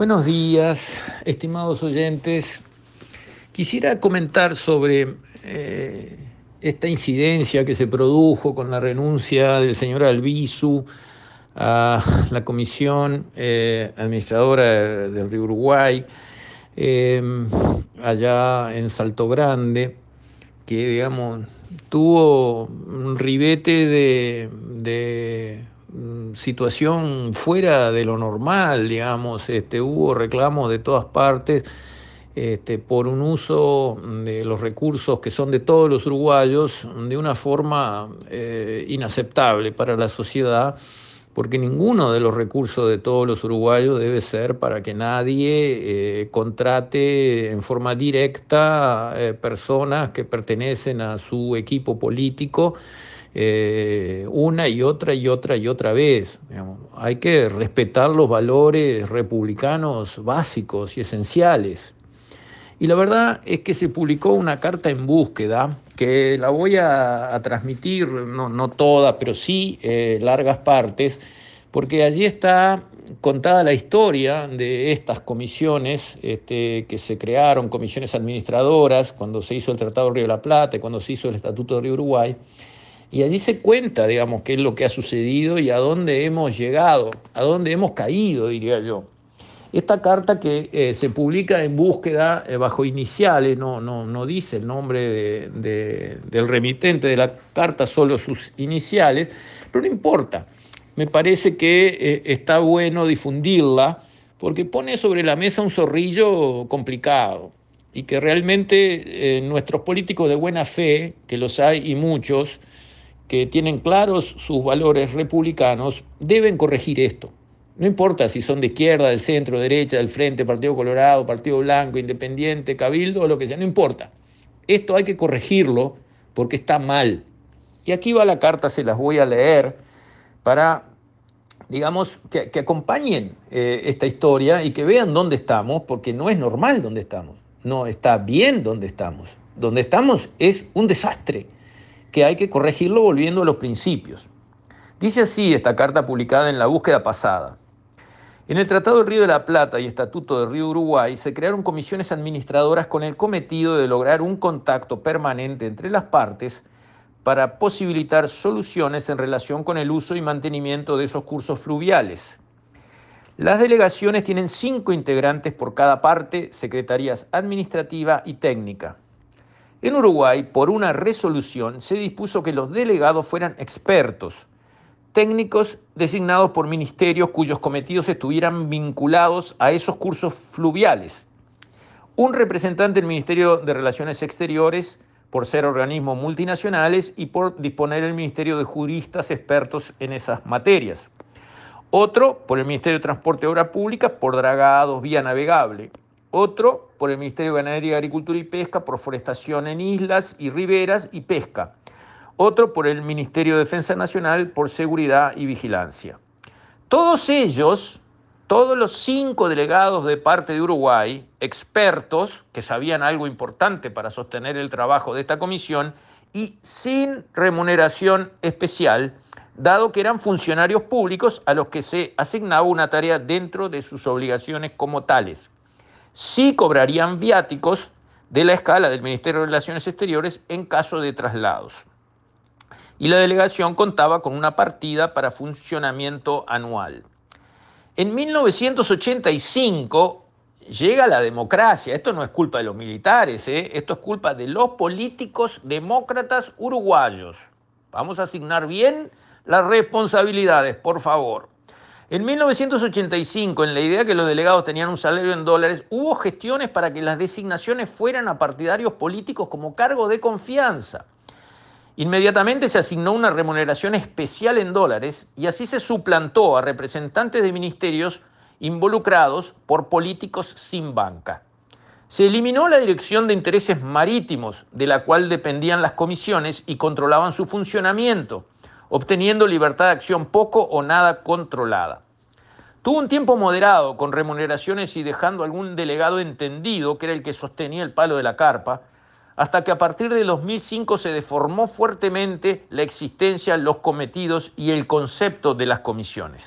Buenos días, estimados oyentes. Quisiera comentar sobre eh, esta incidencia que se produjo con la renuncia del señor Albizu a la comisión eh, administradora del Río Uruguay, eh, allá en Salto Grande, que digamos tuvo un ribete de situación fuera de lo normal, digamos, este, hubo reclamos de todas partes este, por un uso de los recursos que son de todos los uruguayos de una forma eh, inaceptable para la sociedad, porque ninguno de los recursos de todos los uruguayos debe ser para que nadie eh, contrate en forma directa eh, personas que pertenecen a su equipo político eh, una y otra y otra y otra vez. Hay que respetar los valores republicanos básicos y esenciales. Y la verdad es que se publicó una carta en búsqueda que la voy a, transmitir, no, toda, pero sí eh, largas partes, porque allí está contada la historia de estas comisiones este, que se crearon, comisiones administradoras, cuando se hizo el Tratado de Río de la Plata y cuando se hizo el Estatuto de Río Uruguay. Y allí se cuenta, digamos, qué es lo que ha sucedido y a dónde hemos llegado, a dónde hemos caído, diría yo. Esta carta que eh, se publica en búsqueda eh, bajo iniciales, no, no, no, dice el nombre del remitente de la carta, solo sus iniciales, pero no importa. Me parece que eh, está bueno difundirla porque pone sobre la mesa un zorrillo complicado y que realmente nuestros políticos de buena fe, que los hay y muchos, que tienen claros sus valores republicanos, deben corregir esto. No importa si son de izquierda, del centro, derecha, del frente, Partido Colorado, Partido Blanco, Independiente, Cabildo o lo que sea, no importa. Esto hay que corregirlo porque está mal. Y aquí va la carta, se las voy a leer para, digamos, que, acompañen eh, esta historia y que vean dónde estamos, porque no es normal dónde estamos, no está bien dónde estamos. Donde estamos es un desastre que hay que corregirlo volviendo a los principios. Dice así esta carta publicada en la búsqueda pasada. En el Tratado del Río de la Plata y Estatuto del Río Uruguay se crearon comisiones administradoras con el cometido de lograr un contacto permanente entre las partes para posibilitar soluciones en relación con el uso y mantenimiento de esos cursos fluviales. Las delegaciones tienen cinco integrantes por cada parte, secretarías administrativa y técnica. En Uruguay, por una resolución, se dispuso que los delegados fueran expertos, técnicos designados por ministerios cuyos cometidos estuvieran vinculados a esos cursos fluviales. Un representante del Ministerio de Relaciones Exteriores, por ser organismos multinacionales y por disponer el Ministerio de juristas expertos en esas materias. Otro por el Ministerio de Transporte y Obra Pública, por dragados, vía navegable otro por el Ministerio de Ganadería, Agricultura y Pesca, por forestación en islas y riberas y pesca, otro por el Ministerio de Defensa Nacional, por seguridad y vigilancia. Todos ellos, todos los cinco delegados de parte de Uruguay, expertos que sabían algo importante para sostener el trabajo de esta comisión y sin remuneración especial, dado que eran funcionarios públicos a los que se asignaba una tarea dentro de sus obligaciones como tales sí cobrarían viáticos de la escala del Ministerio de Relaciones Exteriores en caso de traslados. Y la delegación contaba con una partida para funcionamiento anual. En 1985 llega la democracia. Esto no es culpa de los militares, ¿eh? esto es culpa de los políticos demócratas uruguayos. Vamos a asignar bien las responsabilidades, por favor. En 1985, en la idea que los delegados tenían un salario en dólares, hubo gestiones para que las designaciones fueran a partidarios políticos como cargo de confianza. Inmediatamente se asignó una remuneración especial en dólares y así se suplantó a representantes de ministerios involucrados por políticos sin banca. Se eliminó la Dirección de Intereses Marítimos, de la cual dependían las comisiones y controlaban su funcionamiento obteniendo libertad de acción poco o nada controlada. Tuvo un tiempo moderado con remuneraciones y dejando algún delegado entendido, que era el que sostenía el palo de la carpa, hasta que a partir de 2005 se deformó fuertemente la existencia, los cometidos y el concepto de las comisiones.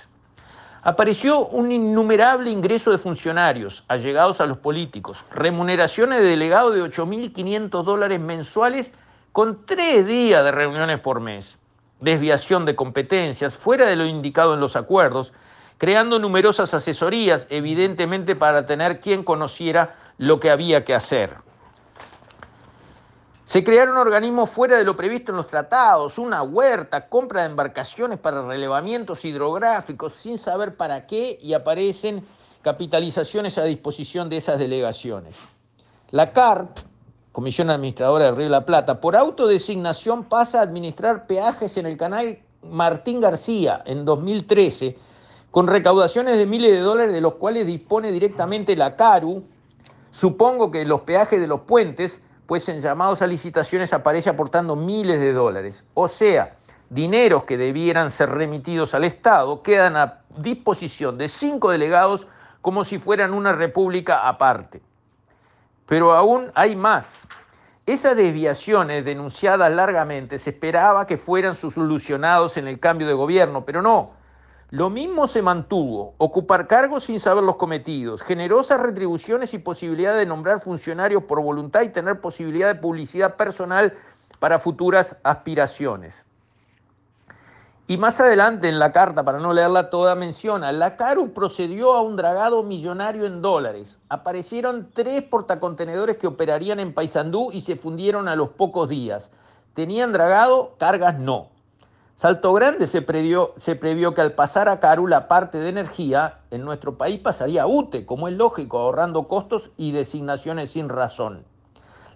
Apareció un innumerable ingreso de funcionarios allegados a los políticos, remuneraciones de delegado de 8.500 dólares mensuales con tres días de reuniones por mes, desviación de competencias fuera de lo indicado en los acuerdos, creando numerosas asesorías, evidentemente para tener quien conociera lo que había que hacer. Se crearon organismos fuera de lo previsto en los tratados, una huerta, compra de embarcaciones para relevamientos hidrográficos sin saber para qué y aparecen capitalizaciones a disposición de esas delegaciones. La CARP, Comisión Administradora del Río de la Plata, por autodesignación pasa a administrar peajes en el canal Martín García en 2013, con recaudaciones de miles de dólares de los cuales dispone directamente la CARU. Supongo que los peajes de los puentes pues en llamados a licitaciones aparece aportando miles de dólares. O sea, dineros que debieran ser remitidos al Estado quedan a disposición de cinco delegados como si fueran una república aparte. Pero aún hay más. Esas desviaciones denunciadas largamente se esperaba que fueran solucionados en el cambio de gobierno, pero no. Lo mismo se mantuvo, ocupar cargos sin saber los cometidos, generosas retribuciones y posibilidad de nombrar funcionarios por voluntad y tener posibilidad de publicidad personal para futuras aspiraciones. Y más adelante en la carta, para no leerla toda, menciona, la CARU procedió a un dragado millonario en dólares. Aparecieron tres portacontenedores que operarían en Paysandú y se fundieron a los pocos días. ¿Tenían dragado? Cargas no. Salto Grande se previó, se previó que al pasar a Caru la parte de energía en nuestro país pasaría a UTE, como es lógico, ahorrando costos y designaciones sin razón.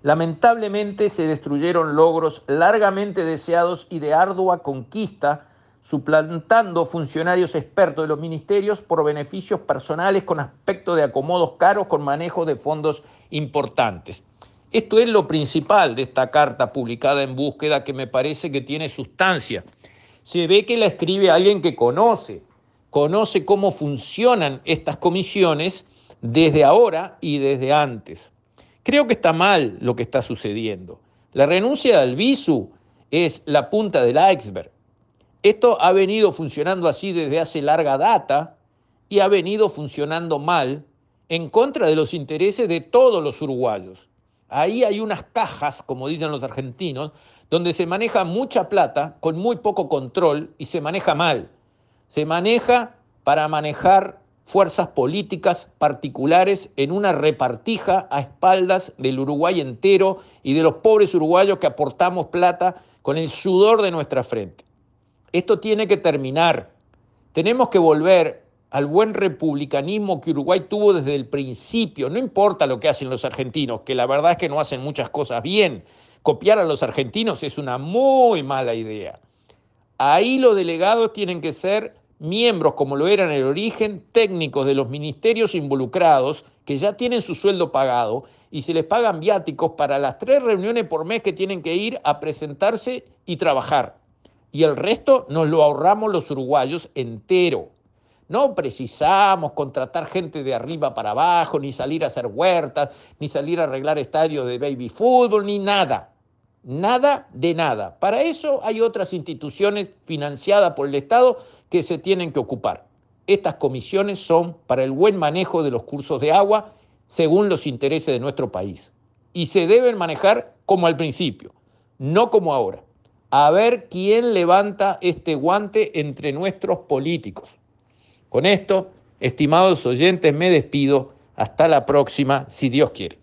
Lamentablemente se destruyeron logros largamente deseados y de ardua conquista, suplantando funcionarios expertos de los ministerios por beneficios personales con aspecto de acomodos caros con manejo de fondos importantes. Esto es lo principal de esta carta publicada en búsqueda que me parece que tiene sustancia se ve que la escribe alguien que conoce, conoce cómo funcionan estas comisiones desde ahora y desde antes. Creo que está mal lo que está sucediendo. La renuncia de Albizu es la punta del iceberg. Esto ha venido funcionando así desde hace larga data y ha venido funcionando mal en contra de los intereses de todos los uruguayos. Ahí hay unas cajas, como dicen los argentinos, donde se maneja mucha plata con muy poco control y se maneja mal. Se maneja para manejar fuerzas políticas particulares en una repartija a espaldas del Uruguay entero y de los pobres uruguayos que aportamos plata con el sudor de nuestra frente. Esto tiene que terminar. Tenemos que volver al buen republicanismo que Uruguay tuvo desde el principio. No importa lo que hacen los argentinos, que la verdad es que no hacen muchas cosas bien, Copiar a los argentinos es una muy mala idea. Ahí los delegados tienen que ser miembros, como lo eran en el origen, técnicos de los ministerios involucrados, que ya tienen su sueldo pagado y se les pagan viáticos para las tres reuniones por mes que tienen que ir a presentarse y trabajar. Y el resto nos lo ahorramos los uruguayos entero. No precisamos contratar gente de arriba para abajo, ni salir a hacer huertas, ni salir a arreglar estadios de baby fútbol, ni nada. Nada de nada. Para eso hay otras instituciones financiadas por el Estado que se tienen que ocupar. Estas comisiones son para el buen manejo de los cursos de agua según los intereses de nuestro país. Y se deben manejar como al principio, no como ahora. A ver quién levanta este guante entre nuestros políticos. Con esto, estimados oyentes, me despido. Hasta la próxima, si Dios quiere.